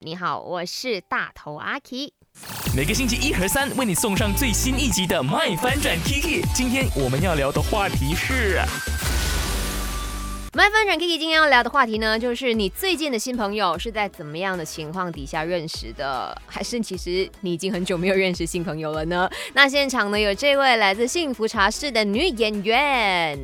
你好，我是大头阿 K。每个星期一和三为你送上最新一集的《麦翻转 Kiki》。今天我们要聊的话题是。麦翻转 Kiki 今天要聊的话题呢，就是你最近的新朋友是在怎么样的情况底下认识的？还是其实你已经很久没有认识新朋友了呢？那现场呢有这位来自幸福茶室的女演员。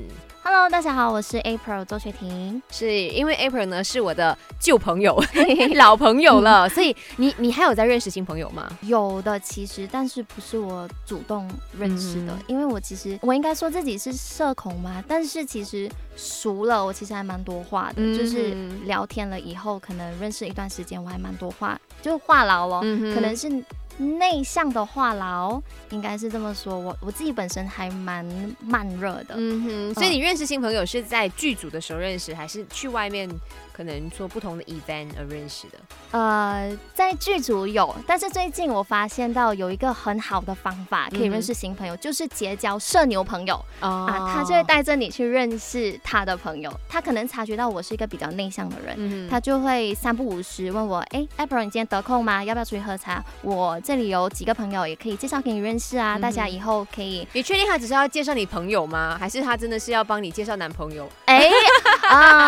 Hello，大家好，我是 April 周雪婷。是因为 April 呢是我的旧朋友、老朋友了，所以你你还有在认识新朋友吗？有的，其实，但是不是我主动认识的，因为我其实我应该说自己是社恐嘛，但是其实熟了，我其实还蛮多话的，就是聊天了以后，可能认识一段时间，我还蛮多话，就是话痨咯，可能是。内向的话痨，应该是这么说。我我自己本身还蛮慢热的，嗯哼。所以你认识新朋友是在剧组的时候认识，还是去外面？可能做不同的 event 而认识的，呃，在剧组有，但是最近我发现到有一个很好的方法可以认识新朋友，就是结交社牛朋友啊，他就会带着你去认识他的朋友。他可能察觉到我是一个比较内向的人，他就会三不五时问我，哎，April，你今天得空吗？要不要出去喝茶？我这里有几个朋友也可以介绍给你认识啊，大家以后可以。你确定他只是要介绍你朋友吗？还是他真的是要帮你介绍男朋友？哎 啊，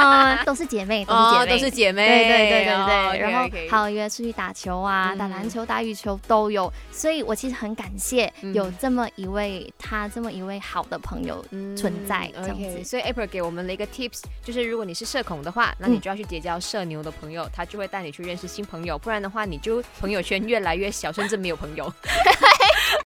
都是姐妹。哦，都是姐妹，对对对对对，然后还有约出去打球啊，打篮球、打羽球都有，所以我其实很感谢有这么一位他这么一位好的朋友存在这样子。所以 April 给我们了一个 tips，就是如果你是社恐的话，那你就要去结交社牛的朋友，他就会带你去认识新朋友，不然的话你就朋友圈越来越小，甚至没有朋友。